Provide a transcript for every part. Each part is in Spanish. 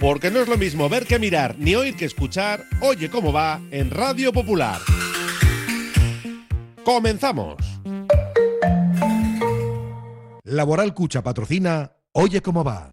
Porque no es lo mismo ver que mirar, ni oír que escuchar. Oye cómo va en Radio Popular. Comenzamos. Laboral Cucha patrocina Oye cómo va.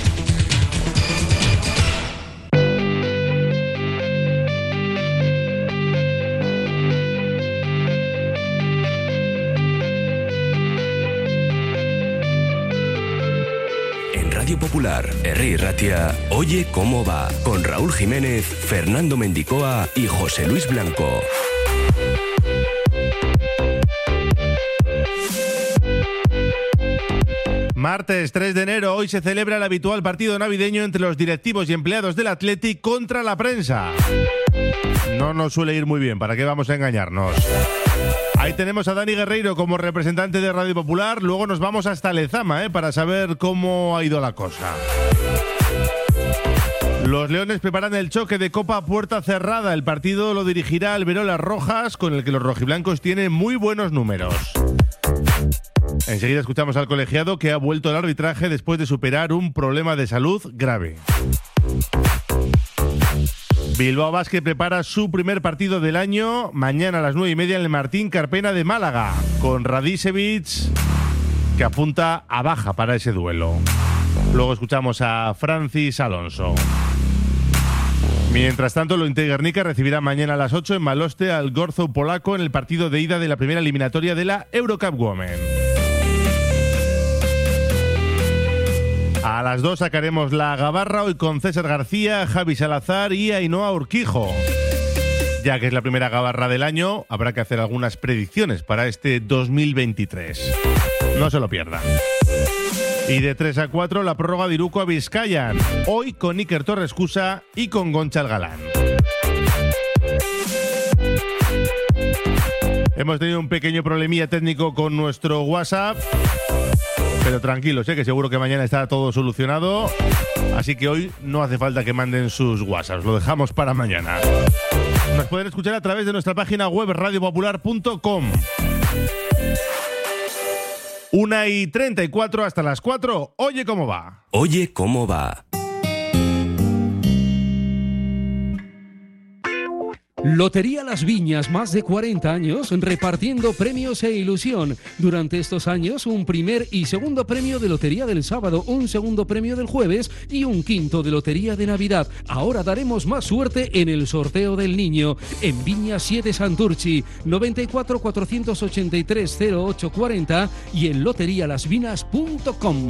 Popular, Herri Ratia, Oye cómo va, con Raúl Jiménez, Fernando Mendicoa y José Luis Blanco. Martes 3 de enero, hoy se celebra el habitual partido navideño entre los directivos y empleados del Athletic contra la prensa. No nos suele ir muy bien, ¿para qué vamos a engañarnos? Ahí tenemos a Dani Guerreiro como representante de Radio Popular, luego nos vamos hasta Lezama ¿eh? para saber cómo ha ido la cosa. Los Leones preparan el choque de Copa puerta cerrada. El partido lo dirigirá Alberola Rojas, con el que los rojiblancos tienen muy buenos números. Enseguida escuchamos al colegiado que ha vuelto al arbitraje después de superar un problema de salud grave. Bilbao Basket prepara su primer partido del año mañana a las 9 y media en el Martín Carpena de Málaga, con Radicevic que apunta a baja para ese duelo. Luego escuchamos a Francis Alonso. Mientras tanto, lo Guernica recibirá mañana a las 8 en Maloste al Gorzo polaco en el partido de ida de la primera eliminatoria de la Eurocup Women. A las 2 sacaremos la Gabarra hoy con César García, Javi Salazar y Ainhoa Urquijo. Ya que es la primera Gabarra del año, habrá que hacer algunas predicciones para este 2023. No se lo pierdan. Y de 3 a 4 la prórroga de Iruko a Vizcayan. Hoy con Iker Torres Cusa y con Goncha el Galán. Hemos tenido un pequeño problemilla técnico con nuestro WhatsApp. Pero tranquilos, ¿eh? que seguro que mañana está todo solucionado. Así que hoy no hace falta que manden sus WhatsApps, lo dejamos para mañana. Nos pueden escuchar a través de nuestra página web radiopopular.com. Una y 34 hasta las 4. Oye cómo va. Oye cómo va. Lotería Las Viñas, más de 40 años repartiendo premios e ilusión. Durante estos años, un primer y segundo premio de Lotería del sábado, un segundo premio del jueves y un quinto de Lotería de Navidad. Ahora daremos más suerte en el sorteo del niño. En Viña 7 Santurchi, 94 483 0840 y en loterialasvinas.com.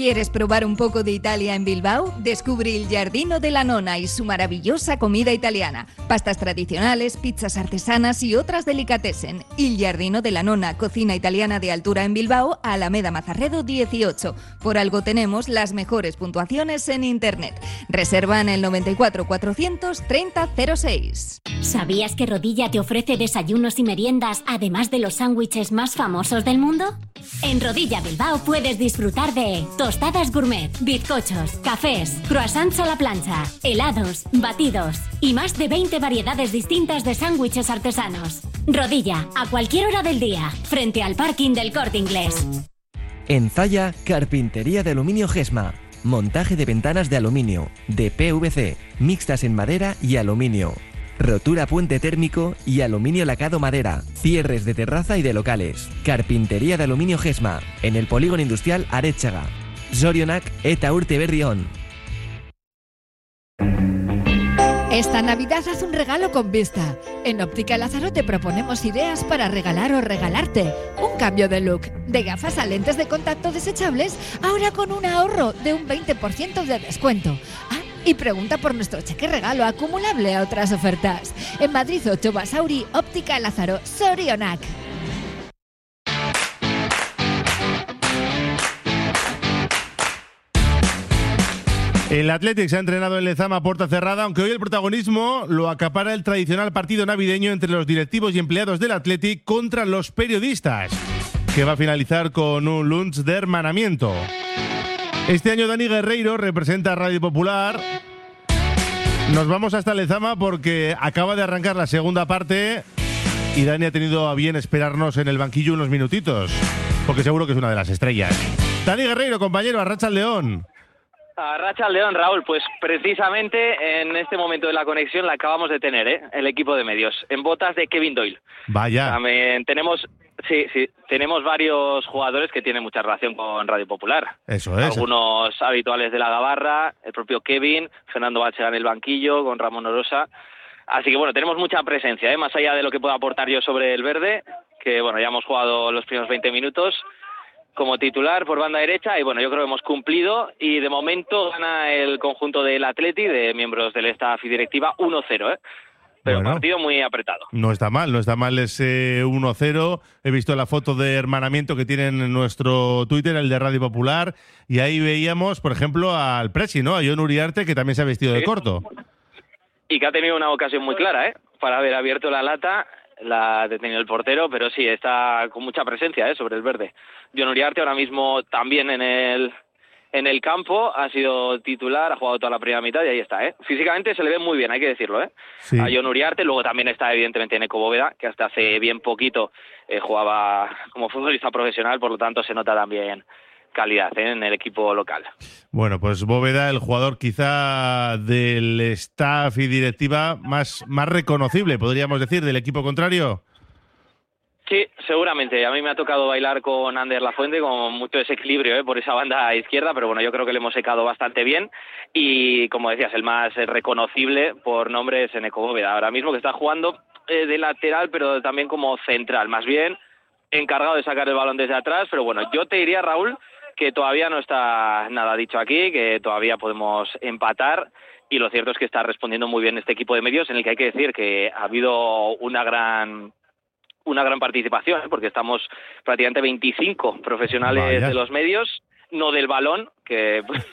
¿Quieres probar un poco de Italia en Bilbao? Descubre el Giardino de la Nona y su maravillosa comida italiana. Pastas tradicionales, pizzas artesanas y otras delicatessen. Il Giardino de la Nona, cocina italiana de altura en Bilbao, Alameda Mazarredo 18. Por algo tenemos las mejores puntuaciones en Internet. Reserva en el 94 430 06. ¿Sabías que Rodilla te ofrece desayunos y meriendas además de los sándwiches más famosos del mundo? En Rodilla Bilbao puedes disfrutar de tostadas gourmet, bizcochos, cafés, croissants a la plancha, helados, batidos y más de 20 variedades distintas de sándwiches artesanos. Rodilla, a cualquier hora del día, frente al parking del Corte Inglés. En Zaya, carpintería de aluminio Gesma. Montaje de ventanas de aluminio, de PVC, mixtas en madera y aluminio. Rotura puente térmico y aluminio lacado madera. Cierres de terraza y de locales. Carpintería de aluminio Gesma. En el polígono industrial Arechaga. Zorionak eta urte berrión. Esta Navidad haz un regalo con vista. En Óptica Lázaro te proponemos ideas para regalar o regalarte. Un cambio de look. De gafas a lentes de contacto desechables, ahora con un ahorro de un 20% de descuento. Ah, y pregunta por nuestro cheque regalo acumulable a otras ofertas. En Madrid 8 Basauri, Óptica Lázaro, Sorionac. El Athletic se ha entrenado en Lezama a puerta cerrada, aunque hoy el protagonismo lo acapara el tradicional partido navideño entre los directivos y empleados del Athletic contra los periodistas. que va a finalizar con un lunch de hermanamiento. Este año Dani Guerreiro representa Radio Popular. Nos vamos hasta Lezama porque acaba de arrancar la segunda parte y Dani ha tenido a bien esperarnos en el banquillo unos minutitos, porque seguro que es una de las estrellas. Dani Guerreiro, compañero, Arracha al León. A Racha León, Raúl, pues precisamente en este momento de la conexión la acabamos de tener, ¿eh? el equipo de medios, en botas de Kevin Doyle. Vaya. También tenemos, sí, sí, tenemos varios jugadores que tienen mucha relación con Radio Popular. Eso es. Algunos habituales de la Gabarra, el propio Kevin, Fernando Balsega en el banquillo, con Ramón Orosa. Así que bueno, tenemos mucha presencia, ¿eh? más allá de lo que pueda aportar yo sobre el verde, que bueno, ya hemos jugado los primeros 20 minutos como titular por banda derecha y bueno, yo creo que hemos cumplido y de momento gana el conjunto del Atleti de miembros del staff y directiva 1-0, ¿eh? Pero Bueno. partido muy apretado. No está mal, no está mal ese 1-0. He visto la foto de hermanamiento que tienen en nuestro Twitter, el de Radio Popular, y ahí veíamos, por ejemplo, al Presi, ¿no? A John Uriarte, que también se ha vestido de corto. Y que ha tenido una ocasión muy clara, ¿eh? Para haber abierto la lata, la ha detenido el portero, pero sí, está con mucha presencia, ¿eh? Sobre el verde. John Uriarte ahora mismo también en el en el campo, ha sido titular, ha jugado toda la primera mitad y ahí está, ¿eh? Físicamente se le ve muy bien, hay que decirlo, ¿eh? Sí. A John Uriarte, luego también está evidentemente Eco Bóveda, que hasta hace bien poquito eh, jugaba como futbolista profesional, por lo tanto se nota también calidad ¿eh? en el equipo local. Bueno, pues Bóveda, el jugador quizá del staff y directiva más, más reconocible, podríamos decir, del equipo contrario. Sí, seguramente. A mí me ha tocado bailar con Ander Lafuente con mucho desequilibrio ¿eh? por esa banda izquierda, pero bueno, yo creo que le hemos secado bastante bien. Y como decías, el más reconocible por nombre es Eneco Bóveda. Ahora mismo que está jugando eh, de lateral, pero también como central, más bien encargado de sacar el balón desde atrás. Pero bueno, yo te diría, Raúl, que todavía no está nada dicho aquí, que todavía podemos empatar. Y lo cierto es que está respondiendo muy bien este equipo de medios, en el que hay que decir que ha habido una gran una gran participación, ¿eh? porque estamos prácticamente 25 profesionales Vaya. de los medios, no del balón, que,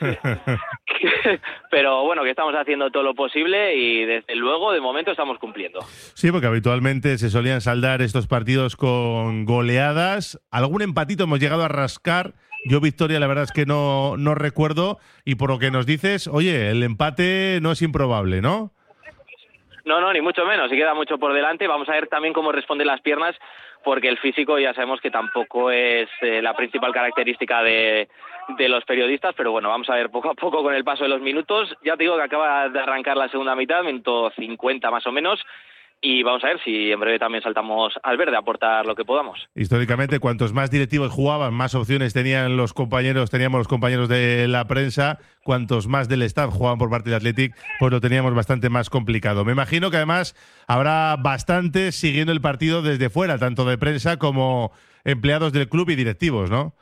que- pero bueno, que estamos haciendo todo lo posible y desde luego de momento estamos cumpliendo. Sí, porque habitualmente se solían saldar estos partidos con goleadas. Algún empatito hemos llegado a rascar. Yo, Victoria, la verdad es que no, no recuerdo. Y por lo que nos dices, oye, el empate no es improbable, ¿no? No, no, ni mucho menos, y queda mucho por delante. Vamos a ver también cómo responden las piernas, porque el físico ya sabemos que tampoco es eh, la principal característica de, de los periodistas, pero bueno, vamos a ver poco a poco con el paso de los minutos. Ya te digo que acaba de arrancar la segunda mitad, minuto 50 más o menos, y vamos a ver si en breve también saltamos al verde a aportar lo que podamos. Históricamente, cuantos más directivos jugaban, más opciones tenían los compañeros, teníamos los compañeros de la prensa, cuantos más del staff jugaban por parte del Athletic, pues lo teníamos bastante más complicado. Me imagino que además habrá bastantes siguiendo el partido desde fuera, tanto de prensa como empleados del club y directivos, ¿no?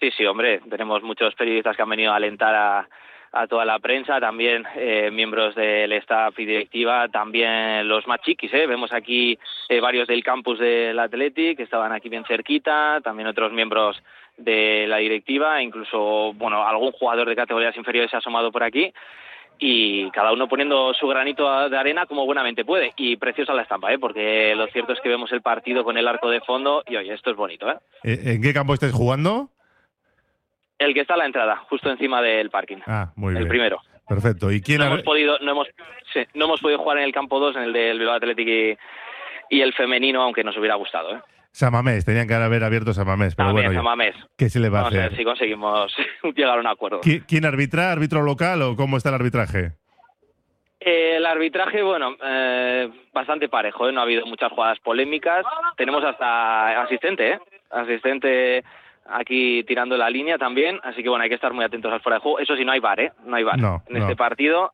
Sí, sí, hombre, tenemos muchos periodistas que han venido a alentar a, a toda la prensa, también eh, miembros del staff y directiva, también los más chiquis, ¿eh? Vemos aquí eh, varios del campus del Athletic que estaban aquí bien cerquita, también otros miembros de la directiva, incluso, bueno, algún jugador de categorías inferiores se ha asomado por aquí y cada uno poniendo su granito de arena como buenamente puede. Y preciosa la estampa, ¿eh? porque lo cierto es que vemos el partido con el arco de fondo y oye, esto es bonito. ¿eh? Eh, ¿En qué campo estáis jugando? El que está a la entrada, justo encima del parking. Ah, muy el bien. primero. Perfecto. ¿Y quién No ha- hemos podido, no hemos, sí, no hemos podido jugar en el campo 2, en el del Bilbao Athletic y, y el femenino, aunque nos hubiera gustado. ¿eh? Samamés, tenían que haber abierto Samamés, pero También, bueno, Samamés. ¿qué se le va a Vamos a hacer? ver si conseguimos llegar a un acuerdo. ¿Qui- ¿Quién arbitra? ¿Árbitro local o cómo está el arbitraje? Eh, el arbitraje, bueno, eh, bastante parejo, ¿eh? no ha habido muchas jugadas polémicas. Tenemos hasta asistente, ¿eh? Asistente aquí tirando la línea también, así que bueno, hay que estar muy atentos al fuera de juego. Eso sí, no hay VAR, ¿eh? No hay. No, en no. este partido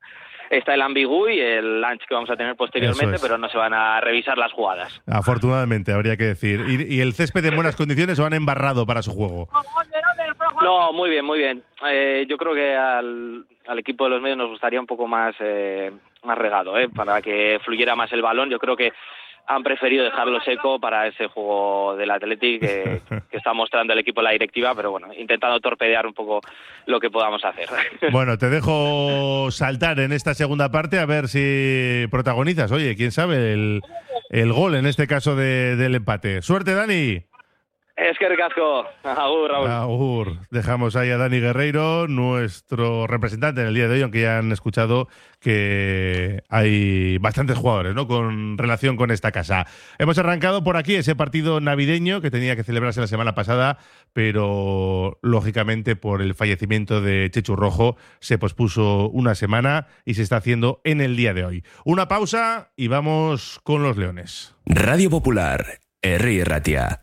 está el ambigu y el lunch que vamos a tener posteriormente, es. pero no se van a revisar las jugadas. Afortunadamente, habría que decir. ¿Y, y el césped en buenas condiciones o han embarrado para su juego? No, muy bien, muy bien. Eh, yo creo que al, al equipo de los medios nos gustaría un poco más, eh, más regado, ¿eh? para que fluyera más el balón. Yo creo que han preferido dejarlo seco para ese juego del Athletic que, que está mostrando el equipo la directiva, pero bueno, intentando torpedear un poco lo que podamos hacer. Bueno, te dejo saltar en esta segunda parte a ver si protagonizas. Oye, quién sabe el, el gol en este caso de- del empate. Suerte, Dani. Es que ricasco. Agur, Raúl. Agur. Dejamos ahí a Dani Guerreiro, nuestro representante en el día de hoy, aunque ya han escuchado que hay bastantes jugadores ¿no? con relación con esta casa. Hemos arrancado por aquí ese partido navideño que tenía que celebrarse la semana pasada, pero lógicamente por el fallecimiento de Chechu Rojo se pospuso una semana y se está haciendo en el día de hoy. Una pausa y vamos con los Leones. Radio Popular, R. Ratia.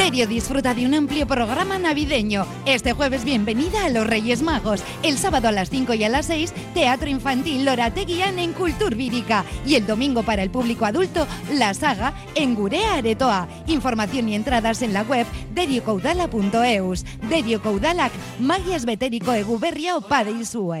Derio disfruta de un amplio programa navideño. Este jueves bienvenida a los Reyes Magos. El sábado a las 5 y a las 6, Teatro Infantil Lorateguian en Cultur Vírica. Y el domingo para el público adulto, La Saga en Gurea Aretoa. Información y entradas en la web deriocaudala.eus. Derio Caudalac, magias betérico eguberria o padeisue.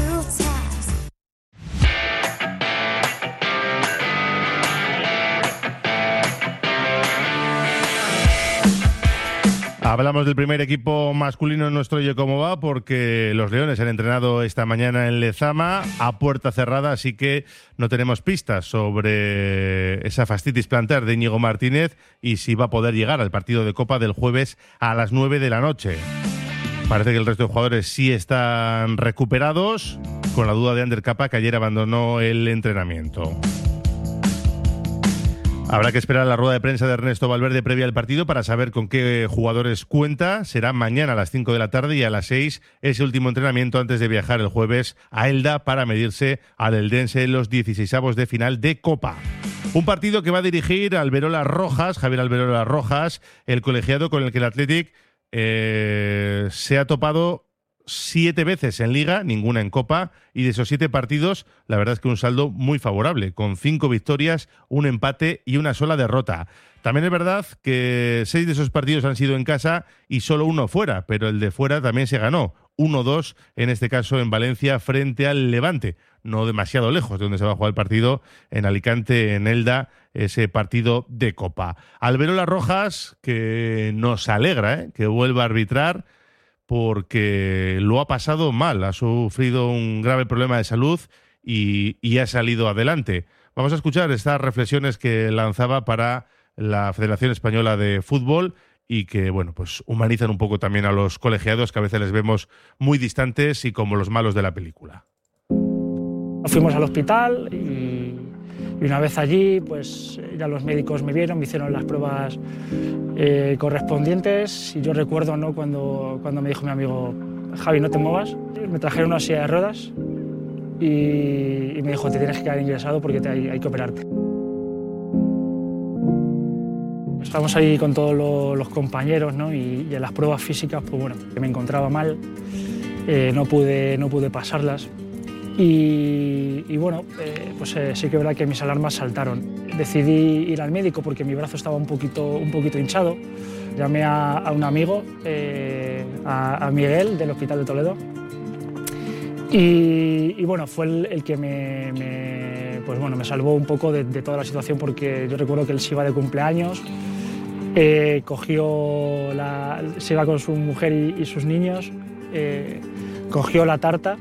Hablamos del primer equipo masculino en nuestro Oye Cómo Va porque los Leones han entrenado esta mañana en Lezama a puerta cerrada, así que no tenemos pistas sobre esa fastitis plantar de Íñigo Martínez y si va a poder llegar al partido de Copa del jueves a las 9 de la noche. Parece que el resto de jugadores sí están recuperados, con la duda de Ander Capa que ayer abandonó el entrenamiento. Habrá que esperar la rueda de prensa de Ernesto Valverde previa al partido para saber con qué jugadores cuenta. Será mañana a las 5 de la tarde y a las 6 ese último entrenamiento antes de viajar el jueves a Elda para medirse al Eldense en los 16avos de final de Copa. Un partido que va a dirigir Alberola Rojas, Javier Alberola Rojas, el colegiado con el que el Athletic eh, se ha topado siete veces en liga, ninguna en copa, y de esos siete partidos, la verdad es que un saldo muy favorable, con cinco victorias, un empate y una sola derrota. También es verdad que seis de esos partidos han sido en casa y solo uno fuera, pero el de fuera también se ganó. 1-2, en este caso en Valencia, frente al Levante, no demasiado lejos de donde se va a jugar el partido, en Alicante, en Elda, ese partido de Copa. Alberola Rojas, que nos alegra ¿eh? que vuelva a arbitrar, porque lo ha pasado mal, ha sufrido un grave problema de salud y, y, ha salido adelante. Vamos a escuchar estas reflexiones que lanzaba para la Federación Española de Fútbol y que, bueno, pues humanizan un poco también a los colegiados que a veces les vemos muy distantes y como los malos de la película. Fuimos al hospital y y una vez allí, pues ya los médicos me vieron, me hicieron las pruebas eh, correspondientes y yo recuerdo ¿no? cuando, cuando me dijo mi amigo, Javi, no te muevas, me trajeron una silla de ruedas y, me dijo, te tienes que quedar ingresado porque hay, que operarte. Estábamos ahí con todos los, compañeros ¿no? y, y, en las pruebas físicas, pues bueno, me encontraba mal, eh, no, pude, no pude pasarlas. Y, bueno, eh, pues eh, sí que es verdad que mis alarmas saltaron. Decidí ir al médico porque mi brazo estaba un poquito, un poquito hinchado. Llamé a, un amigo, eh, a, Miguel, del Hospital de Toledo. Y, bueno, fue el, que me, pues bueno, me salvó un poco de, toda la situación porque yo recuerdo que él se iba de cumpleaños, eh, cogió la, se iba con su mujer y sus niños, cogió la tarta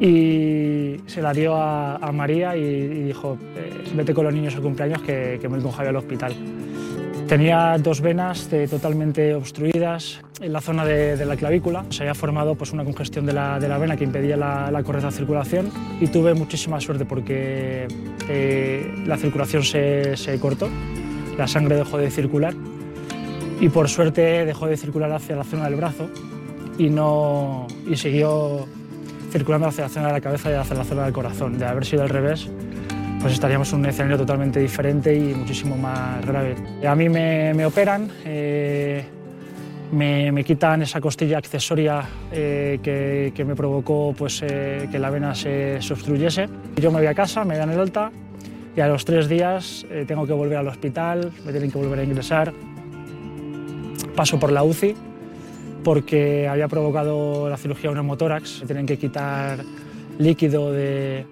y se la dio a, María y, dijo, eh, vete con los niños al cumpleaños que, me voy con Javier al hospital. Tenía dos venas totalmente obstruidas en la zona de, la clavícula. Se había formado pues, una congestión de la, de la vena que impedía la, correcta circulación y tuve muchísima suerte porque eh, la circulación se, se cortó, la sangre dejó de circular y por suerte dejó de circular hacia la zona del brazo y, no, y siguió circulando hacia la zona de la cabeza y hacia la zona del corazón. De haber sido al revés, pues estaríamos en un escenario totalmente diferente y muchísimo más grave. A mí me, operan, eh, me, quitan esa costilla accesoria eh, que, me provocó pues, eh, que la vena se, obstruyese. Yo me voy a casa, me dan el alta y a los tres días tengo que volver al hospital, me tienen que volver a ingresar. Paso por la UCI porque había provocado la cirugía un hemotórax. Tienen que quitar líquido de,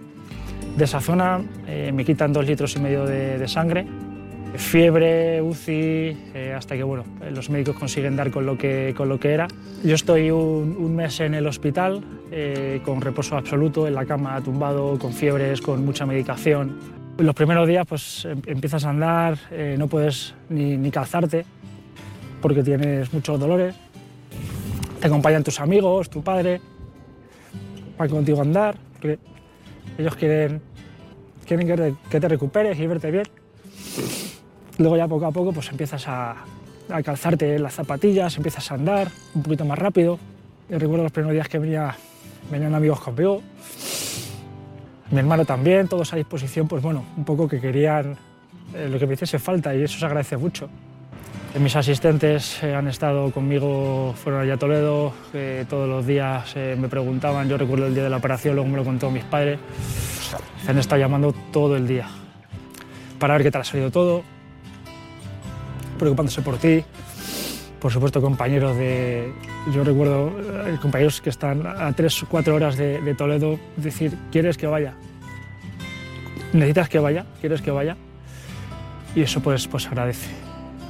de esa zona, eh, me quitan dos litros y medio de, sangre, fiebre, UCI, eh, hasta que bueno, los médicos consiguen dar con lo que, con lo que era. Yo estoy un, mes en el hospital eh, con reposo absoluto, en la cama tumbado, con fiebres, con mucha medicación. Los primeros días pues em, empiezas a andar, no puedes ni, ni calzarte porque tienes muchos dolores. Te acompañan tus amigos, tu padre, van contigo a andar, porque ellos quieren, quieren que, te, recuperes y verte bien. Luego ya poco a poco pues empiezas a, calzarte las zapatillas, empiezas a andar un poquito más rápido. Yo recuerdo los primeros días que venía, venían amigos conmigo, mi hermano también, todos a disposición, pues bueno, un poco que querían eh, lo que me hiciese falta y eso se agradece mucho. Mis asistentes eh, han estado conmigo, fueron allá a Toledo, todos los días eh, me preguntaban, yo recuerdo el día de la operación, luego me lo contó mis padres, se han estado llamando todo el día para ver qué tal ha salido todo, preocupándose por ti, por supuesto compañeros de, yo recuerdo eh, compañeros que están a tres o cuatro horas de, de Toledo, decir, ¿quieres que vaya? ¿Necesitas que vaya? ¿Quieres que vaya? Y eso pues, pues agradece.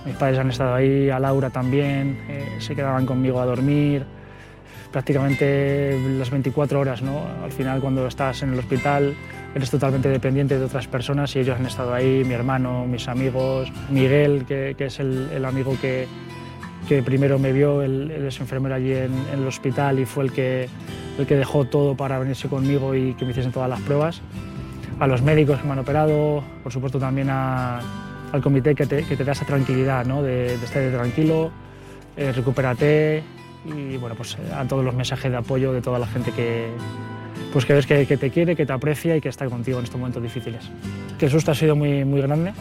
Mis padres han estado ahí, a Laura también, eh, se quedaban conmigo a dormir prácticamente las 24 horas. ¿no? Al final, cuando estás en el hospital, eres totalmente dependiente de otras personas y ellos han estado ahí, mi hermano, mis amigos, Miguel, que, es el, amigo que, que, primero me vio, él, es enfermero allí en, en, el hospital y fue el que, el que dejó todo para venirse conmigo y que me hiciesen todas las pruebas. A los médicos que me han operado, por supuesto también a, al comité que te, que te da esa tranquilidad, ¿no? de, estar tranquilo, eh, recupérate y bueno, pues a todos los mensajes de apoyo de toda la gente que, pues que ves que, te quiere, que te aprecia y que está contigo en estos momentos difíciles. Que el susto ha sido muy, muy grande,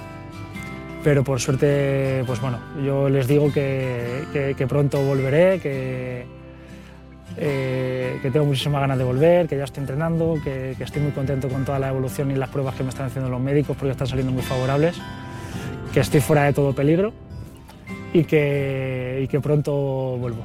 pero por suerte, pues bueno, yo les digo que, que, pronto volveré, que, eh, que tengo muchísimas ganas de volver, que ya estoy entrenando, que, que estoy muy contento con toda la evolución y las pruebas que me están haciendo los médicos porque están saliendo muy favorables que estoy fuera de todo peligro y que, y que pronto vuelvo.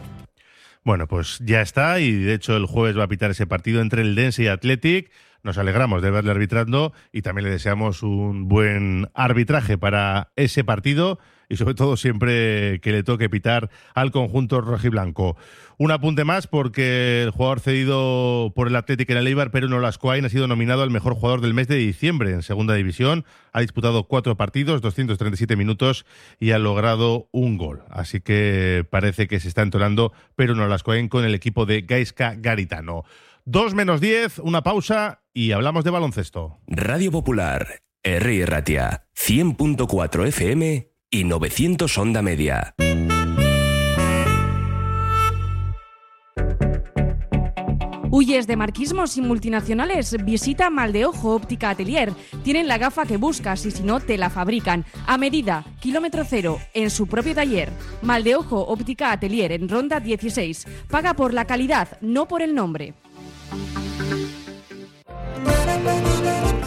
Bueno, pues ya está y de hecho el jueves va a pitar ese partido entre el Dense y Athletic. Nos alegramos de verle arbitrando y también le deseamos un buen arbitraje para ese partido y sobre todo siempre que le toque pitar al conjunto rojiblanco. Un apunte más porque el jugador cedido por el Atlético en el Eibar, Pero no Lascoain, ha sido nominado al mejor jugador del mes de diciembre en segunda división. Ha disputado cuatro partidos, 237 minutos y ha logrado un gol. Así que parece que se está entonando Pero no Lascoain con el equipo de Gaisca Garitano. Dos menos diez, una pausa y hablamos de baloncesto. Radio Popular, R. Ratia, 100.4 FM y 900 Onda Media. ¿Huyes de marquismos y multinacionales? Visita Maldeojo Óptica Atelier. Tienen la gafa que buscas y si no, te la fabrican. A medida, kilómetro cero, en su propio taller. Maldeojo Óptica Atelier en Ronda 16. Paga por la calidad, no por el nombre.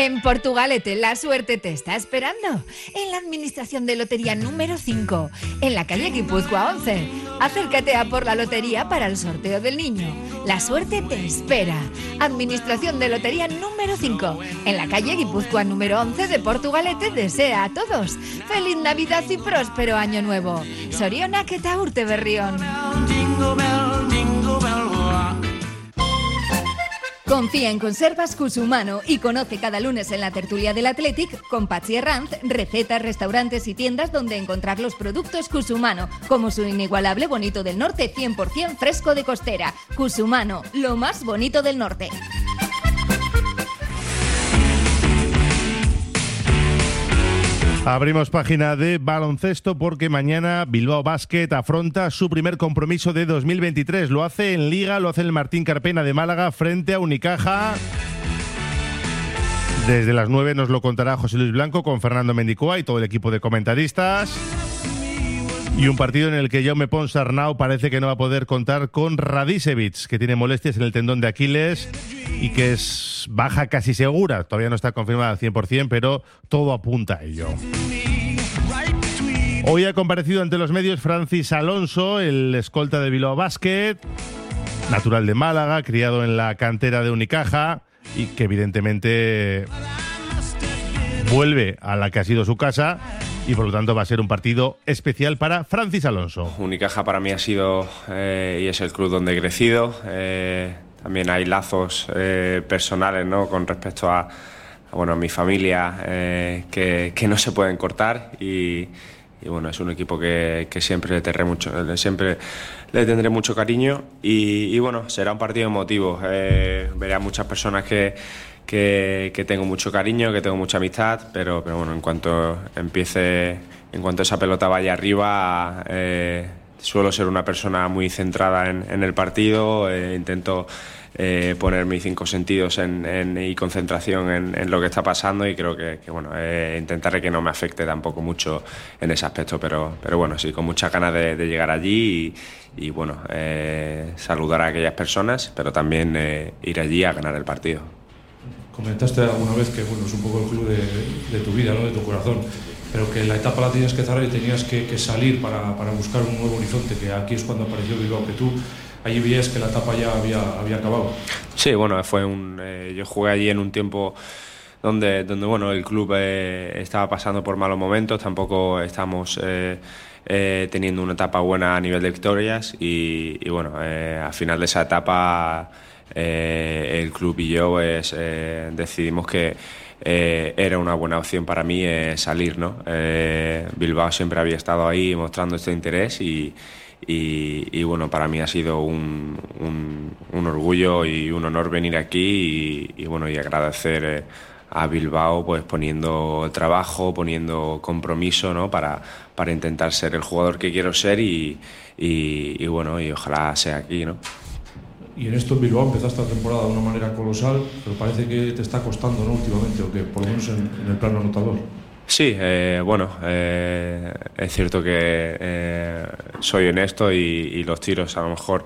En Portugalete, la suerte te está esperando. En la administración de lotería número 5, en la calle Guipúzcoa 11. Acércate a por la lotería para el sorteo del niño. La suerte te espera. Administración de lotería número 5, en la calle Guipúzcoa número 11 de Portugalete desea a todos feliz Navidad y próspero año nuevo. Soriona que urte berrión. Confía en Conservas Cusumano y conoce cada lunes en la tertulia del Athletic con Patsy Herranz recetas, restaurantes y tiendas donde encontrar los productos Cusumano, como su inigualable bonito del norte 100% fresco de costera. Cusumano, lo más bonito del norte. Abrimos página de baloncesto porque mañana Bilbao Basket afronta su primer compromiso de 2023. Lo hace en Liga, lo hace el Martín Carpena de Málaga frente a Unicaja. Desde las 9 nos lo contará José Luis Blanco con Fernando Mendicoa y todo el equipo de comentaristas. Y un partido en el que Jaume Ponsarnau parece que no va a poder contar con Radicevic, que tiene molestias en el tendón de Aquiles y que es baja casi segura. Todavía no está confirmada al 100%, pero todo apunta a ello. Hoy ha comparecido ante los medios Francis Alonso, el escolta de Bilbao Basket, natural de Málaga, criado en la cantera de Unicaja y que evidentemente vuelve a la que ha sido su casa y por lo tanto va a ser un partido especial para Francis Alonso. Unicaja para mí ha sido eh, y es el club donde he crecido. Eh, también hay lazos eh, personales ¿no? con respecto a, bueno, a mi familia que, que, no se pueden cortar y, y bueno, es un equipo que, que, siempre, le tendré mucho, siempre le tendré mucho cariño y, y bueno, será un partido emotivo. veré a muchas personas que que, tengo mucho cariño, que tengo mucha amistad, pero, pero bueno, en cuanto empiece, en cuanto esa pelota vaya arriba, eh, suelo ser una persona muy centrada en, el partido, eh, intento eh, poner mis cinco sentidos en, y concentración en, lo que está pasando y creo que, bueno, intentaré que no me afecte tampoco mucho en ese aspecto, pero, pero bueno, sí, con muchas ganas de, llegar allí y, y bueno, saludar a aquellas personas, pero también ir allí a ganar el partido. Comentaste alguna vez que bueno, es un poco el club de, tu vida, ¿no? de tu corazón, pero que la etapa la tenías que cerrar y tenías que, salir para, para, buscar un nuevo horizonte, que aquí es cuando apareció Bilbao, que tú allí veías que la etapa ya había, había acabado. Sí, bueno, fue un, eh, yo jugué allí en un tiempo donde, donde bueno, el club eh, estaba pasando por malos momentos, tampoco estamos... Eh, teniendo una etapa buena a nivel de victorias y, y bueno, al final de esa etapa eh, el club y yo pues, eh, decidimos que eh, era una buena opción para mí salir. ¿no? Bilbao siempre había estado ahí mostrando este interés y, bueno, para mí ha sido un, orgullo y un honor venir aquí y, bueno, y agradecer a Bilbao pues poniendo trabajo, poniendo compromiso ¿no? para, para intentar ser el jugador que quiero ser y, y, bueno, y ojalá sea aquí. ¿no? Y en esto en Bilbao empezaste la temporada de una manera colosal, pero parece que te está costando ¿no? últimamente, o que por lo menos en, el plano anotador. Sí, eh, bueno, eh, es cierto que eh, soy honesto y, y, los tiros a lo mejor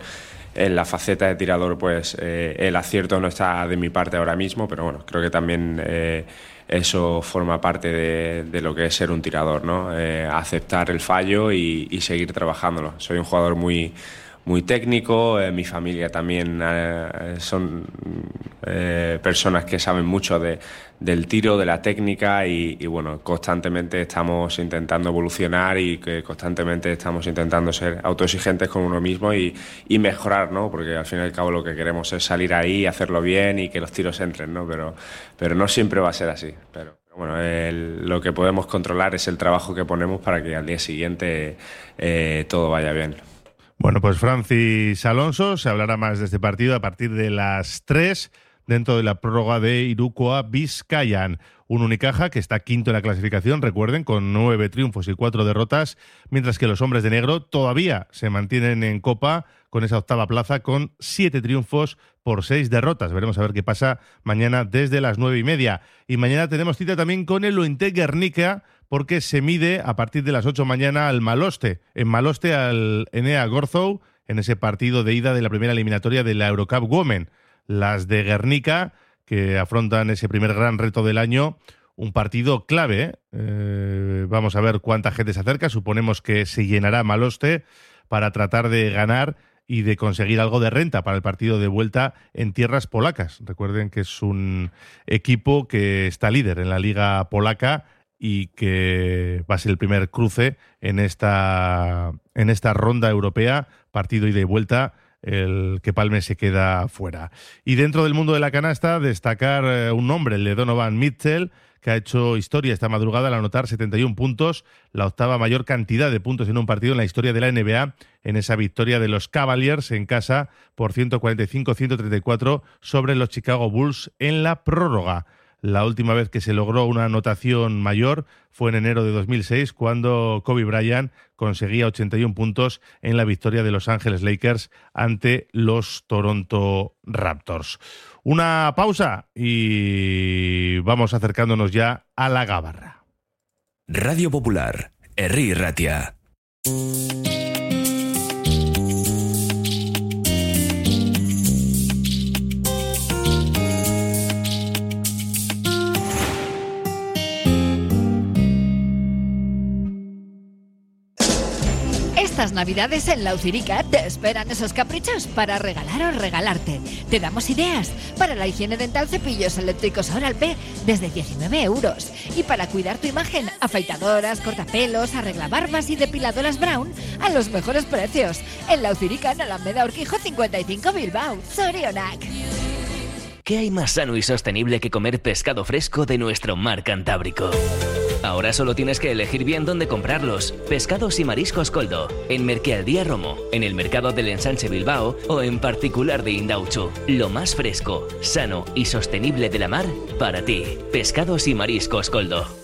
en la faceta de tirador pues el acierto no está de mi parte ahora mismo, pero bueno, creo que también eso forma parte de, de, lo que es ser un tirador, ¿no? aceptar el fallo y, y seguir trabajándolo. Soy un jugador muy muy técnico, eh, mi familia también eh, son eh, personas que saben mucho de, del tiro, de la técnica y, bueno, constantemente estamos intentando evolucionar y que constantemente estamos intentando ser autoexigentes con uno mismo y, y, mejorar, ¿no? Porque al fin y al cabo lo que queremos es salir ahí, hacerlo bien y que los tiros entren, ¿no? Pero, pero no siempre va a ser así. Pero bueno, lo que podemos controlar es el trabajo que ponemos para que al día siguiente todo vaya bien. Bueno, pues Francis Alonso se hablará más de este partido a partir de las 3. dentro de la prórroga de Irukoa Vizcayan. Un Unicaja que está quinto en la clasificación, recuerden, con nueve triunfos y cuatro derrotas, mientras que los hombres de negro todavía se mantienen en Copa con esa octava plaza con siete triunfos por seis derrotas. Veremos a ver qué pasa mañana desde las nueve y media. Y mañana tenemos cita también con el Ointe Guernica porque se mide a partir de las ocho mañana al Maloste. En Maloste al Enea Gorzou en ese partido de ida de la primera eliminatoria de la Eurocup Women. Las de Guernica que afrontan ese primer gran reto del año. Un partido clave. ¿eh? Eh, vamos a ver cuánta gente se acerca. Suponemos que se llenará Maloste para tratar de ganar y de conseguir algo de renta para el partido de vuelta en tierras polacas. Recuerden que es un equipo que está líder en la liga polaca y que va a ser el primer cruce en esta, en esta ronda europea, partido y vuelta el que Palme se queda fuera. Y dentro del mundo de la canasta, destacar eh, un nombre, el de Donovan Mitchell, que ha hecho historia esta madrugada al anotar 71 puntos, la octava mayor cantidad de puntos en un partido en la historia de la NBA, en esa victoria de los Cavaliers en casa por 145-134 sobre los Chicago Bulls en la prórroga. La última vez que se logró una anotación mayor fue en enero de 2006, cuando Kobe Bryant conseguía 81 puntos en la victoria de Los Ángeles Lakers ante los Toronto Raptors. Una pausa y vamos acercándonos ya a la gabarra. Radio Popular, Herri Ratia. Estas navidades en la Ucirica te esperan esos caprichos para regalar o regalarte. Te damos ideas para la higiene dental cepillos eléctricos Oral-P desde 19 euros. Y para cuidar tu imagen, afeitadoras, cortapelos, arreglabarbas y depiladoras Brown a los mejores precios. En la Ucirica en Alameda Orquijo 55 Bilbao, Sorionac. ¿Qué hay más sano y sostenible que comer pescado fresco de nuestro mar Cantábrico? Ahora solo tienes que elegir bien dónde comprarlos. Pescados y mariscos Coldo, en Merquealdía Romo, en el mercado del Ensanche Bilbao o en particular de Indauchu. Lo más fresco, sano y sostenible de la mar para ti. Pescados y mariscos Coldo.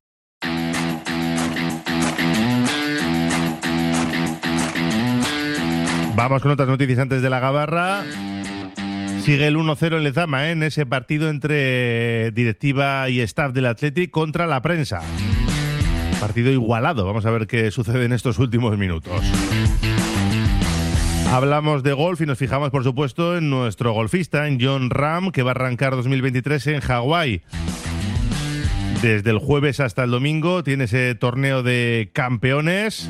Vamos con otras noticias antes de la gabarra. Sigue el 1-0 en Lezama, ¿eh? en ese partido entre directiva y staff del Athletic contra la prensa. Partido igualado. Vamos a ver qué sucede en estos últimos minutos. Hablamos de golf y nos fijamos, por supuesto, en nuestro golfista, en John Ram, que va a arrancar 2023 en Hawái. Desde el jueves hasta el domingo tiene ese torneo de campeones.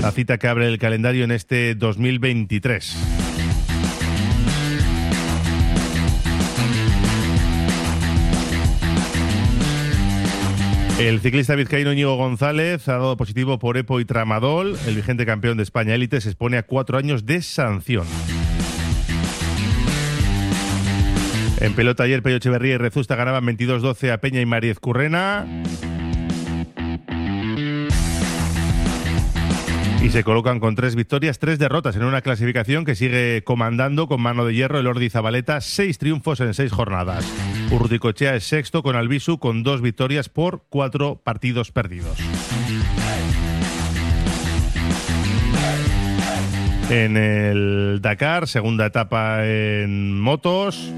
La cita que abre el calendario en este 2023. El ciclista vizcaíno Íñigo González ha dado positivo por EPO y Tramadol. El vigente campeón de España élite se expone a cuatro años de sanción. En pelota ayer, Pello Echeverría y Rezusta ganaban 22-12 a Peña y Mariez Currena. Y se colocan con tres victorias, tres derrotas en una clasificación que sigue comandando con mano de hierro el Ordi Zabaleta, seis triunfos en seis jornadas. Urticochea es sexto con Albisu con dos victorias por cuatro partidos perdidos. En el Dakar, segunda etapa en motos,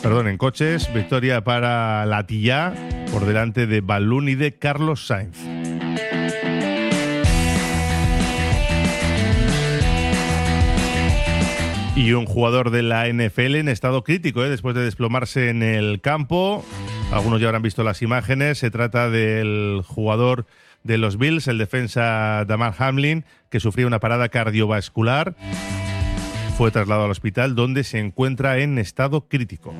perdón, en coches, victoria para Latilla por delante de Balún y de Carlos Sainz. Y un jugador de la NFL en estado crítico, ¿eh? después de desplomarse en el campo. Algunos ya habrán visto las imágenes. Se trata del jugador de los Bills, el defensa Damar Hamlin, que sufría una parada cardiovascular. Fue trasladado al hospital donde se encuentra en estado crítico.